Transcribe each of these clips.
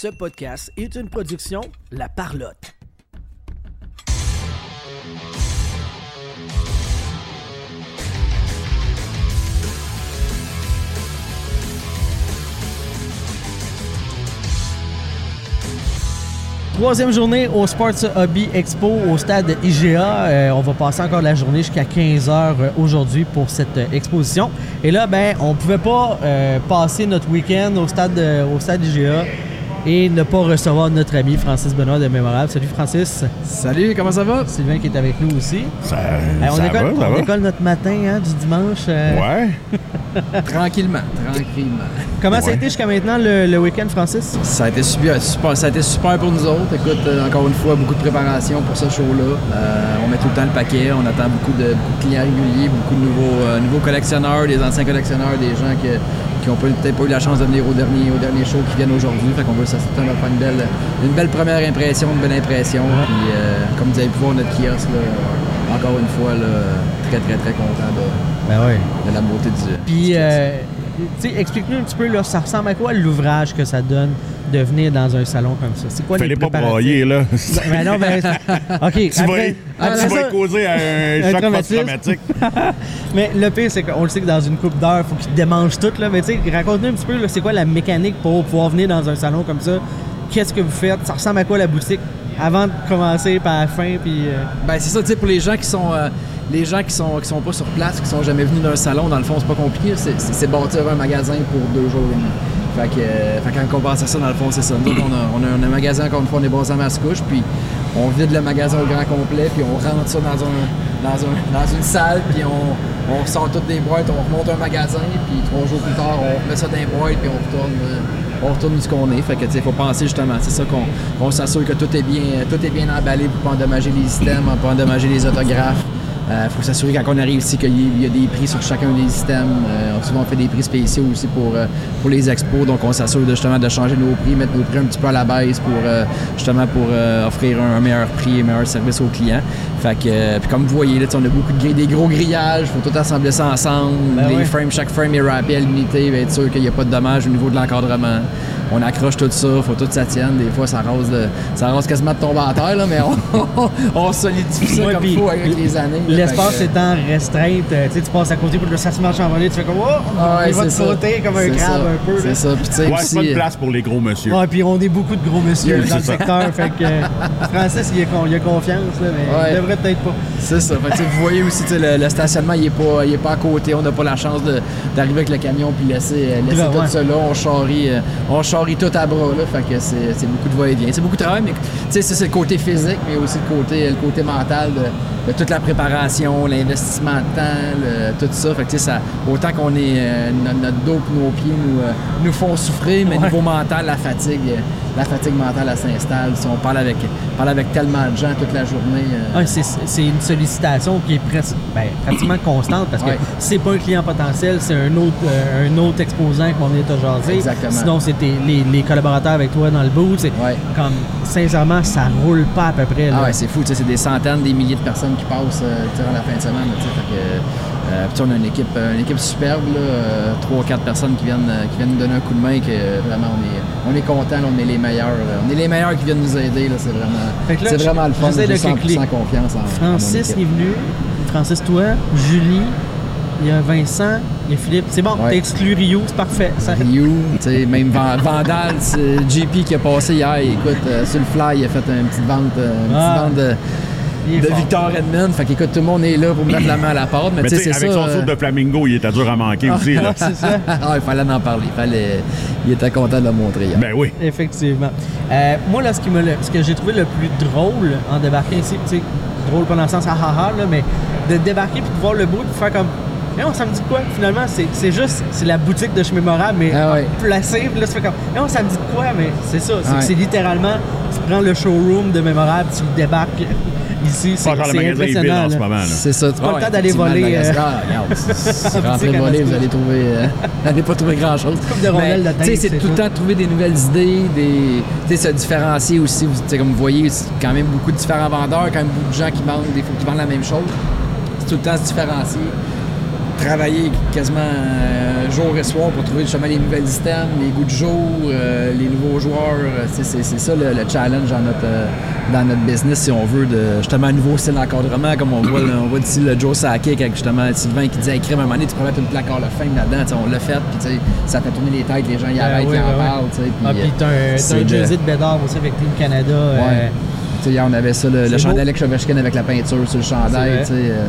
Ce podcast est une production La Parlotte. Troisième journée au Sports Hobby Expo au stade IGA. Euh, on va passer encore la journée jusqu'à 15h euh, aujourd'hui pour cette euh, exposition. Et là, ben, on pouvait pas passer notre week-end au stade, au stade IGA et ne pas recevoir notre ami Francis Benoît de Mémorable. Salut Francis. Salut, comment ça va? Sylvain qui est avec nous aussi. Ça, Euh, on ça décolle, va, ça on va. notre matin hein, du dimanche. euh, Ouais. Tranquillement, tranquillement. Comment ça a été jusqu'à maintenant le, le week-end, Francis? Ça a été super, super- ça a été super pour nous autres. Écoute, euh, encore une fois, beaucoup de préparation pour ce show-là. Euh, on met tout le temps le paquet. On attend beaucoup de, beaucoup de clients réguliers, beaucoup de nouveaux, euh, nouveaux collectionneurs, des anciens collectionneurs, des gens que- qui n'ont peut-être pas eu la chance de venir au dernier, au dernier show qui viennent aujourd'hui. Fait qu'on veut de faire une belle, une belle première impression, une belle impression. Puis, euh, comme vous avez pu voir, notre kiosque, là, encore une fois, là, très, très, très content de, Ben oui. de la beauté du. Puis, euh, explique-nous un petit peu, là, ça ressemble à quoi l'ouvrage que ça donne de venir dans un salon comme ça? C'est quoi Fallait les pas préparatifs? broyer, là. Ben non, ben. OK. tu vas, après, après tu vas ça- causer un, un choc post-traumatique. mais le pire, c'est qu'on le sait que dans une coupe d'heure, il faut qu'il démange tout. Là. Mais tu sais, raconte-nous un petit peu, là, c'est quoi la mécanique pour pouvoir venir dans un salon comme ça? Qu'est-ce que vous faites? Ça ressemble à quoi la boutique? Avant de commencer par la fin, puis... euh, Ben c'est ça, tu sais, pour les gens qui sont euh, les gens qui sont qui sont pas sur place, qui sont jamais venus d'un salon, dans le fond, c'est pas compliqué. C'est, bâtir un magasin pour deux jours et demi. Fait que, euh, fait quand on pense à ça, dans le fond, c'est ça. Nous, on a, on, a, un magasin, encore une fois, on est basé à Mascouche, puis on vide le magasin au grand complet, puis on rentre ça dans, un, dans, un, dans une salle, puis on, on sort toutes des boîtes, on remonte un magasin, puis trois jours plus tard, on met ça dans les boîtes, puis on retourne. euh, on retourne où ce qu'on est. Fait que, sais, faut penser justement, c'est ça qu'on qu'on s'assure que tout est bien, tout est bien emballé pour pas endommager les systèmes, pour pas endommager les autographes. Euh, faut s'assurer quand on arrive ici qu'il y, il a des prix sur chacun des systèmes. Euh, souvent on fait des prix spéciaux aussi pour, euh, pour les expos, donc on s'assure justement de changer nos prix, mettre nos prix un petit peu à la baisse pour justement pour offrir un, un meilleur prix et meilleur service aux clients. Fait que, puis comme vous voyez, là, on a beaucoup de des gros grillages, faut tout assembler ça ensemble. Ben les frames, chaque frame est rappé à l'unité, être sûr qu'il n'y a pas de dommages au niveau de l'encadrement. On accroche tout ça, faut tout que ça tienne. Des fois, ça rase, de, ça rase quasiment de tomber à terre, là, mais on, on solidifie ça Ouais, comme il faut avec les années. là. L'espace étant restreinte, euh, tu sais, tu passes à côté, puis là, ça se marche en volée, tu fais comme, oh, Ah ouais, il va te c'est ça. sauter comme un C'est crabe ça. un peu. C'est ça. Puis tu sais, Ouais, c'est pas de euh, place pour les gros monsieur. Ouais, puis on est beaucoup de gros messieurs Oui, dans le secteur, fait que euh, Francis, il a, con- il a confiance, là, mais Ouais. il devrait peut-être pas. C'est ça. Fait que, tu sais, vous voyez aussi, tu sais, le, le stationnement, il est, pas, il est pas à côté. On n'a pas la chance d'arriver avec le camion puis laisser, tout ouais. ça là. On charrie, on charrie tout à bras. Là, fait que c'est beaucoup de va-et-vient. C'est beaucoup de travail, mais tu sais, ça, c'est le côté physique, mais aussi le côté, le côté mental de, de toute la préparation, l'investissement de temps, le- tout ça. Fait que, ça, autant qu'on est euh, no- notre dos et nos pieds nous, euh, nous font souffrir, mais Ouais. niveau mental, la fatigue, euh, la fatigue mentale, elle s'installe. Si on parle avec, parle avec tellement de gens toute la journée. c'est- une sollicitation qui est presque, ben, pratiquement constante parce que Ouais. c'est pas un client potentiel, c'est un autre, un autre exposant va venir te jaser. Exactement. Sinon, c'était les, les collaborateurs avec toi dans le. C'est Ouais. comme, sincèrement, ça roule pas à peu près. là. Ah ouais, c'est fou, c'est des centaines, des milliers de personnes qui passent durant la fin de semaine. fait que, euh, puis on a une équipe, euh, une équipe superbe, euh, trois ou quatre personnes qui viennent, qui viennent nous donner un coup de main, que vraiment on est, on est contents, là, on est les meilleurs. là. on est les meilleurs qui viennent nous aider, c'est vraiment, c'est vraiment le fun. 100% cliquer. confiance en, Francis est venu. Francis, toi, Julie, il y a Vincent, il y a Philippe. C'est bon, Ouais. t'as exclu Rio, c'est parfait. Ça- Ryu, tu sais, même Van- Vandal, c'est JP qui a passé hier, écoute, euh, sur le fly, il a fait une petite vente, une petite Ah. vente de, de fort. Victor Edmond. Fait qu'écoute, tout le monde est là pour mettre la main à la porte, mais, Mais tu sais, avec ça. son euh, saut de flamingo, il était dur à manquer aussi. Là. c'est ça. ah, il fallait en parler. Il, fallait... il était content de le montrer. hier. Ben oui. Effectivement. Euh, moi, là, ce, qui me, ce que j'ai trouvé le plus drôle en débarquant ici, tu sais, drôle pas dans le sens ah ah ah, là, mais de débarquer puis de voir le puis de faire comme. Non, ça me dit quoi? Finalement, c'est c'est juste, c'est la boutique de chez Mémorable, mais Ah ouais. placée. Là, tu fais comme. Non, ça me dit quoi? Mais c'est ça. C'est Ouais. c'est littéralement, tu prends le showroom de Mémorable, tu le débarques ici. C'est Pas encore le c'est magasin est vide impressionnant. en ce là. moment. là. C'est ça. Tu pas le temps d'aller voler, euh, Regarde, boutique rentrez voler, vous allez trouver. euh, vous allez pas trouver grand chose. Coupe de rondelles de tu sais, tête, c'est tout le temps de trouver des nouvelles idées, des, tu sais, se différencier aussi. Comme vous voyez, c'est quand même beaucoup de différents vendeurs, quand même beaucoup de gens qui vendent, des fois qui vendent la même chose. C'est tout le temps se différencier. Travailler quasiment euh, jour et soir pour trouver justement les nouvelles systèmes, les goûts de jour, euh, les nouveaux joueurs. Euh, c'est, ça le, le challenge dans notre, euh, dans notre business, si on veut, de justement un nouveau style d'encadrement, comme on voit, là, on voit d'ici le Joe Sakic avec justement Sylvain qui disait écrire à un moment donné, tu peux mettre une plaque Hall of Fame là-dedans, on l'a fait, puis ça fait tourner les têtes, les gens y Ah, arrêtent, ils en oui. parlent. Ah, puis t'as un, jersey de Bédard aussi avec Team Canada. Ouais. Hier, on avait ça, le, le chandail Ovechkin avec la peinture sur le chandail. euh,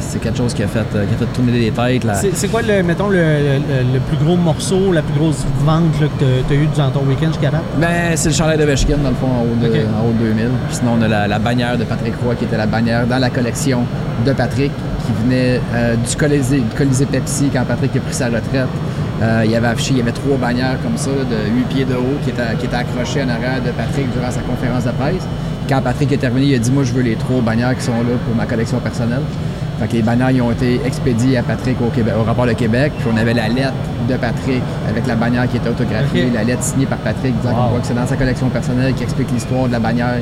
C'est quelque chose qui a, fait, euh, qui a fait tourner les têtes. C'est quoi, le, mettons, le, le- le plus gros morceau, la plus grosse vente là, que tu as eu durant ton week-end jusqu'à date? Ben, c'est le chandail d'Ovechkin, dans le fond, en haut de, en haut de 2000. Puis sinon, on a la, la bannière de Patrick Roy, qui était la bannière dans la collection de Patrick, qui venait euh, du, Colisée, du Colisée Pepsi quand Patrick a pris sa retraite. Euh, il y avait affiché, il y avait trois bannières comme ça, de 8 pieds de haut, qui étaient, qui étaient accrochées en arrière de Patrick durant sa conférence de presse. Quand Patrick est terminé, il a dit Moi, je veux les trois bannières qui sont là pour ma collection personnelle. Fait que les bannières ils ont été expédiées à Patrick au, Québec, au rapport de Québec. Puis on avait la lettre de Patrick avec la bannière qui était autographiée, la lettre signée par Patrick disant Wow. qu'on voit que c'est dans sa collection personnelle qui explique l'histoire de la bannière.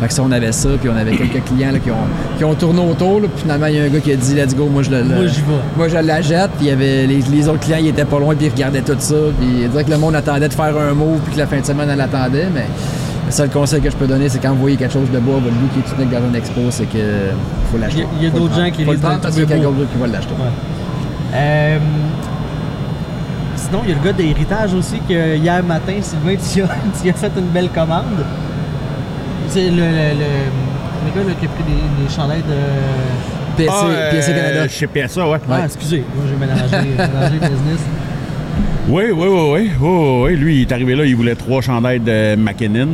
Fait que ça, on avait ça, puis on avait quelques clients là, qui, ont, qui ont tourné autour. là, puis finalement, il y a un gars qui a dit Let's go, moi je le. le- Moi, j'y vais. Moi, je la jette, puis il y avait les, les autres clients, ils étaient pas loin, puis ils regardaient tout ça. Puis il dirait que le monde attendait de faire un mot, puis que la fin de semaine, elle attendait. Mais le seul conseil que je peux donner, c'est quand vous voyez quelque chose de beau à votre goût qui est unique dans une expo, c'est que faut l'acheter. Il y a- d'autres gens qui Faut le prendre parce qu'il y a quelqu'un beau. d'autre qui va l'acheter. Euh, sinon, il y a le gars d'héritage aussi que hier matin, Sylvain, tu as, tu as fait une belle commande. C'est le, le, le- le gars là, qui a pris des, des chandails de. PSC, Ah, euh, PSC Canada. Chez PSA, ouais. Ah, excusez, moi j'ai mélangé, mélangé business. Oui, oui, oui, oui, oui, oui, oui. Lui, il est arrivé là, il voulait trois chandails de McKinnon.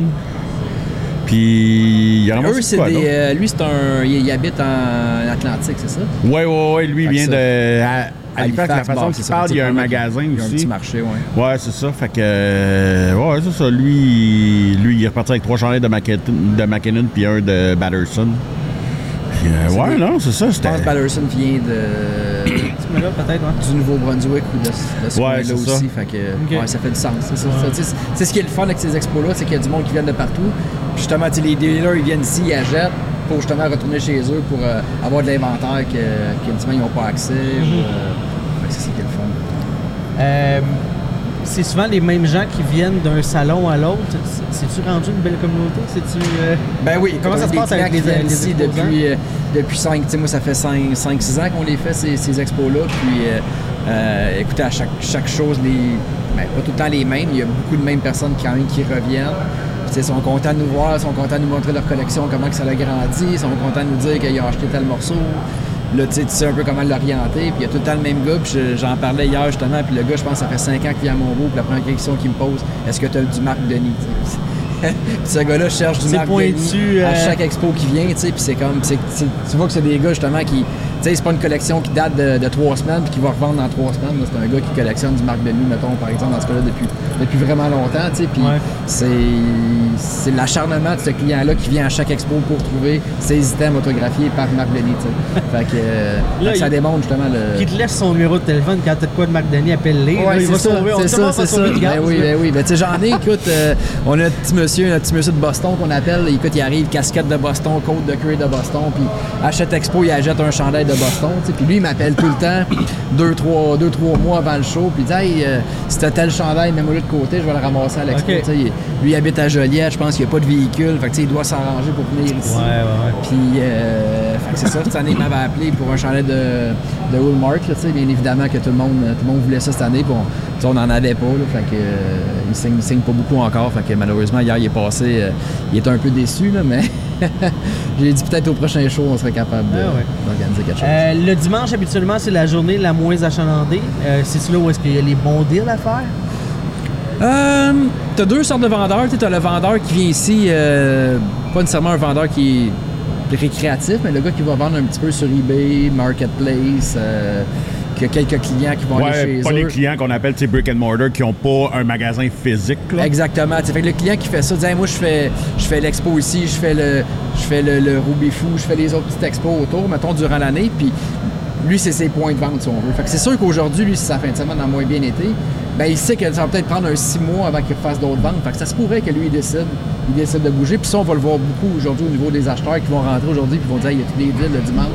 Puis, il a Eux, c'est des. euh, lui, c'est un. Il, il habite en Atlantique, c'est ça? Oui, oui, oui. Lui, il vient ça- de. À, Halifax, la façon qu'il parle, il y a un magasin Il y a un aussi. petit marché, ouais. Ouais, c'est ça. Fait que. euh, Ouais, c'est ça. Lui, lui, il est reparti avec trois chandails de, McKinnon, de McKinnon puis un de Batterson. Puis, euh, ouais, non, c'est ça. Je pense que Patterson vient de. Tu peut-être, ouais. du Nouveau-Brunswick ou de, de ce Ouais, c'est aussi. ça. Fait que, ouais, ça fait du sens. C'est, tu ce qui est le fun avec ces expos-là, c'est qu'il y a du monde qui vient de partout. Puis justement, tu les dealers, ils viennent ici, ils achètent pour justement retourner chez eux pour euh, avoir de l'inventaire que, que ils n'ont pas accès. Mhm. euh, c'est ça qui est le fun. Euh, c'est souvent les mêmes gens qui viennent d'un salon à l'autre. C'est- C'est-tu rendu une belle communauté? C'est-tu. euh, Ben oui, Comment ça se passe avec les- les ici depuis, euh, depuis 5, tu sais, moi ça fait 5-6 ans qu'on les fait ces, ces expos-là. Puis euh, euh, écoutez, à chaque, chaque chose, les, ben, pas tout le temps les mêmes, il y a beaucoup de mêmes personnes quand même qui reviennent. Ils sont contents de nous voir, ils sont contents de nous montrer leur collection, comment que ça a grandi, ils sont contents de nous dire qu'ils ont acheté tel morceau. Là, tu sais, un peu comment l'orienter. Puis il y a tout le temps le même gars. Puis je- j'en parlais hier justement. Puis le gars, je pense, ça fait 5 ans qu'il vient à Montbeau. Puis la première question qu'il me pose, est-ce que tu as du Marc Denis? Tu sais. Puis ce gars-là cherche du Marc pointu, à euh, chaque expo qui vient. tu sais, Puis c'est comme, tu vois que c'est des gars justement qui. Sais, c'est pas une collection qui date de, de trois semaines puis qui va revendre dans trois semaines. C'est un gars qui collectionne du Marc Denis, mettons, par exemple, dans ce cas-là, depuis, depuis vraiment longtemps. Puis Ouais. c'est l'acharnement de ce client-là qui vient à chaque expo pour trouver ses items autographiés par Marc Denis. fait que, euh, Là, fait que ça démontre justement le. Qui te laisse son numéro de téléphone quand t'as de quoi de Marc Denis, appelle-les. Ouais, c'est ça, c'est ça, ça. le gaz, Ben oui, ben oui. Ben, tu sais, j'en ai, écoute, euh, on a un petit monsieur, un petit monsieur de Boston qu'on appelle. Écoute, il arrive, casquette de Boston, côte de cuir de Boston, puis achète Expo, il achète un chandail de Boston. Puis lui, il m'appelle tout le temps, deux trois, deux, trois mois avant le show, puis il dit, hey, euh, si t'as tel chandail, mets-moi de côté, je vais le ramasser à l'expo. Il- lui, il habite à Joliette, je pense qu'il n'y a pas de véhicule, fait que, il doit s'arranger pour venir ici. Puis, euh, c'est ça, cette année, il m'avait appelé pour un chandail de, de Woolmark, bien évidemment que tout le, monde, tout le monde voulait ça cette année, puis on, n'en avait pas, là, fait que, euh, il, signe, il signe pas beaucoup encore, fait que malheureusement, hier, il est passé, il était un peu déçu, là, mais j'ai dit peut-être au prochain show, on serait capable de- Ah ouais. d'organiser quelque chose. Euh, le dimanche, habituellement, c'est la journée la moins achalandée. Euh, c'est là où est-ce qu'il y a les bons deals à faire? Euh, t'as deux sortes de vendeurs. Tu as le vendeur qui vient ici, euh, pas nécessairement un vendeur qui est récréatif, mais le gars qui va vendre un petit peu sur eBay, Marketplace, euh, qui a quelques clients qui vont aller chez pas eux. les clients qu'on appelle brick and mortar qui n'ont pas un magasin physique. Là. Exactement. Fait que le client qui fait ça, dit Hey, moi je fais je fais l'expo ici, je fais le je fais le, le Ruby Fou, je fais les autres petites expos autour, mettons durant l'année, puis lui c'est ses points de vente si on veut. Fait que c'est sûr qu'aujourd'hui, lui, si sa fin de semaine a moins bien été, ben, il sait que ça va peut-être prendre un six mois avant qu'il fasse d'autres ventes. Fait que ça se pourrait que lui, il décide, il décide de bouger. Puis ça, on va le voir beaucoup aujourd'hui au niveau des acheteurs qui vont rentrer aujourd'hui puis vont dire il y a tous des deals le dimanche?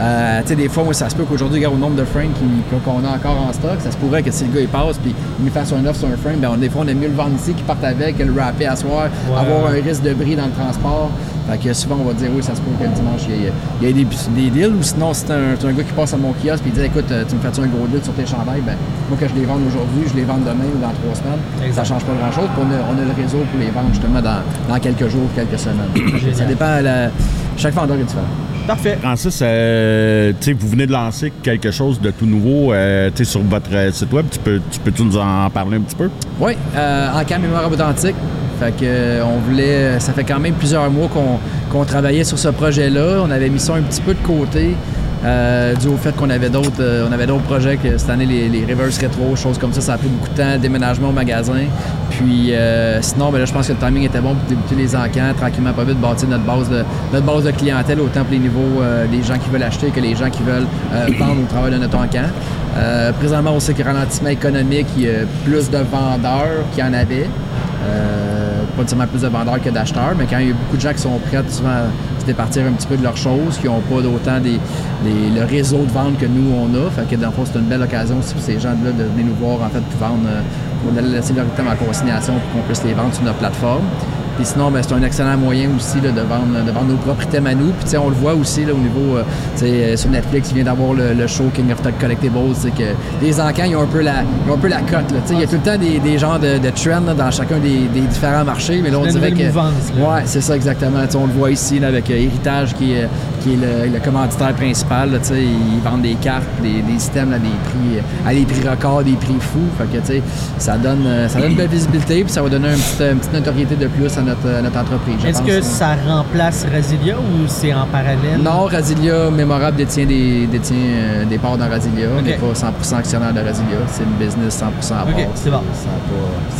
Euh, tu sais, des fois, moi, ça se peut qu'aujourd'hui, regarde au nombre de frames qu'on a encore en stock, ça se pourrait que si le gars il passe puis il nous fasse un offre sur un frame, ben, on- des fois, on aime mieux le vendre ici qu'il parte avec, le rapper à soir, avoir un risque de bris dans le transport. Fait que souvent, on va dire oui, ça se peut que le dimanche, il y ait, il y ait des, des deals. Ou sinon, si c'est un, c'est un gars qui passe à mon kiosque et il dit écoute, euh, tu me fais un gros deal sur tes chandails, ben, moi, que je les vende aujourd'hui, je les vends demain ou dans trois semaines. Exact. Ça change pas grand chose. Puis on a, on a le réseau pour les vendre justement dans, dans quelques jours, quelques semaines. ça dépend. la- chaque vendeur est différent. Parfait. Francis, euh, tu sais, vous venez de lancer quelque chose de tout nouveau euh, tu sais, sur votre site web. Tu peux, tu peux-tu nous en parler un petit peu? Oui, euh, en cas mémoire authentique. Fait que euh, on voulait. Ça fait quand même plusieurs mois qu'on travaillait sur ce projet-là. On avait mis ça un petit peu de côté. euh, dû au fait qu'on avait d'autres euh, on avait d'autres projets que cette année les, les reverse rétro choses comme ça ça a pris beaucoup de temps déménagement au magasin puis euh, sinon ben là je pense que le timing était bon pour débuter les encans tranquillement pas vite bâtir notre base de notre base de clientèle autant pour les niveaux euh, des gens qui veulent acheter que les gens qui veulent euh, vendre au travers de notre encan Euh, présentement on sait que ralentissement économique il y a plus de vendeurs qu'il y en avait euh, pas nécessairement plus de vendeurs que d'acheteurs, mais quand il y a beaucoup de gens qui sont prêts souvent à se départir un petit peu de leurs choses, qui n'ont pas d'autant des, le réseau de vente que nous on a. Fait que c'est une belle occasion aussi pour ces gens-là de venir nous voir en fait puis vendre. euh, on a laissé leur item en consignation pour qu'on puisse les vendre sur notre plateforme. Puis sinon, ben, c'est un excellent moyen aussi là, de, vendre, de vendre nos propres items à nous. Puis on le voit aussi là, au niveau, euh, euh, sur Netflix, il vient d'avoir le, le show King of Collectibles. C'est que les encans, ils ont un peu la, ils ont un peu la cote. là. Il y a tout le temps des, des genres de, de trends là, dans chacun des, des différents marchés. Mais là, on dirait que. mouvance. Ouais, c'est ça exactement. On le voit ici là, avec euh, Héritage qui est, qui est le, le commanditaire principal. là, tu sais, ils vendent des cartes, des, des systèmes à des prix à des prix records, des prix fous. Fait que, tu sais, ça donne euh, ça donne une belle visibilité puis ça va donner un petit- une petite notoriété de plus à notre, à notre entreprise. Est-ce que ça remplace Rasilia ou c'est en parallèle? Non, Rasilia Mémorable détient des, détient, euh, des parts dans Rasilia. On Ok. n'est pas 100% actionnaire de Rasilia. C'est une business 100% à part. Ok, c'est bon. Ça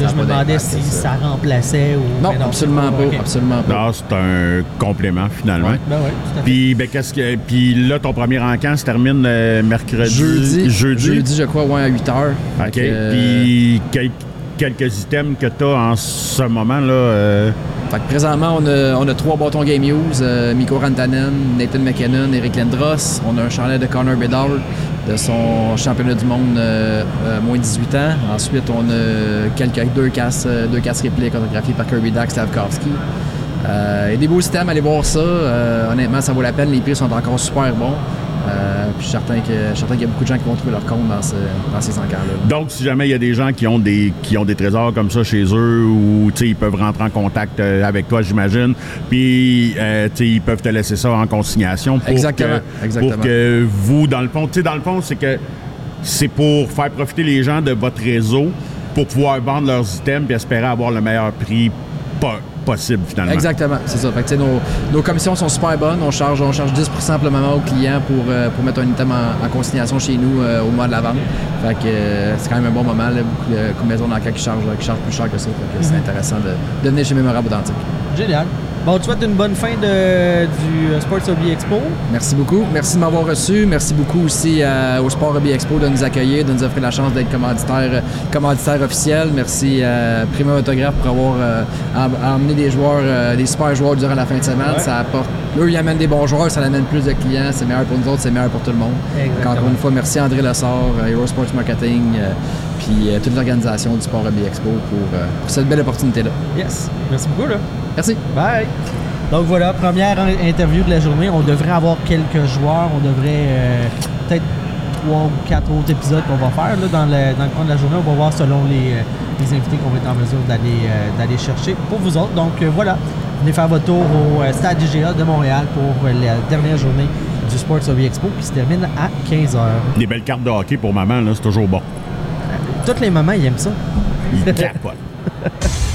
pas, je me demandais si ça. ça remplaçait ou. Non, mais absolument pas. ok. Absolument pas. Non, c'est un complément finalement. Ouais. Ben oui, tout à fait. Puis, ben, qu'est-ce que. Puis là, ton premier encamp se termine euh, mercredi. Jeudi, Jeudi. jeudi, je crois, ouais, à 8 heures. OK. Que, Puis, quel- quelques items que tu as en ce moment, là. euh, Fait que présentement, on a, on a trois bâtons Game Use, euh, Mikko Rantanen, Nathan McKinnon, Eric Lindros. On a un chandail de Connor Bedard de son championnat du monde euh, euh, moins de 18 ans. Ensuite, on a quelques, deux casses, deux casses répliques autographiées par Kirby Dax Stavkovski. Euh, et des beaux systèmes, allez voir ça. Euh, honnêtement, ça vaut la peine. Les prix sont encore super bons. Euh, puis je suis certain qu'il y a beaucoup de gens qui vont trouver leur compte dans, ce- dans ces encans-là. Donc, si jamais il y a des gens qui ont des qui ont des trésors comme ça chez eux, ou ils peuvent rentrer en contact euh, avec toi, j'imagine, puis euh, ils peuvent te laisser ça en consignation pour Exactement, que, exactement. pour que vous, dans le fond, dans le fond, c'est que c'est pour faire profiter les gens de votre réseau pour pouvoir vendre leurs items puis espérer avoir le meilleur prix po- possible finalement. Exactement, c'est ça. Fait que, nos, nos commissions sont super bonnes. On charge, on charge 10 pour le moment aux clients pour, euh, pour mettre un item en, en consignation chez nous euh, au mois de la vente. Fait que euh, c'est quand même un bon moment. Là, beaucoup de beaucoup de maisons dans lesquelles qui chargent, qui chargent plus cher que ça. Fait que c'est intéressant de, de venir chez Mémorable Authentique. Génial. Bon, tu souhaite une bonne fin de, du euh, Sports Hobby Expo. Merci beaucoup. Merci de m'avoir reçu. Merci beaucoup aussi euh, au Sport Hobby Expo de nous accueillir, de nous offrir la chance d'être commanditaire, euh, commanditaire officiel. Merci à Prima Autographe pour avoir euh, em- emmené des joueurs, euh, des super joueurs durant la fin de semaine. Ouais. Ça apporte, eux, ils amènent des bons joueurs, ça amène plus de clients. C'est meilleur pour nous autres, c'est meilleur pour tout le monde. Exactement. Encore une fois, merci André Lessard, euh, Hero Sports Marketing, euh, puis euh, toute l'organisation du Sport Hobby Expo pour, euh, pour cette belle opportunité-là. Yes. Merci beaucoup, là. Merci. Bye. Donc voilà, première in- interview de la journée. On devrait avoir quelques joueurs. On devrait euh, peut-être trois ou quatre autres épisodes qu'on va faire là, dans, le, dans le cours de la journée. On va voir selon les, euh, les invités qu'on va être en mesure d'aller euh, d'aller chercher pour vous autres. Donc euh, voilà, venez faire votre tour au euh, Stade IGA de Montréal pour euh, la dernière journée du Sports Hobby Expo qui se termine à 15h. Des belles cartes de hockey pour maman, là, c'est toujours bon. Toutes les mamans, ils aiment ça. Ils capotent.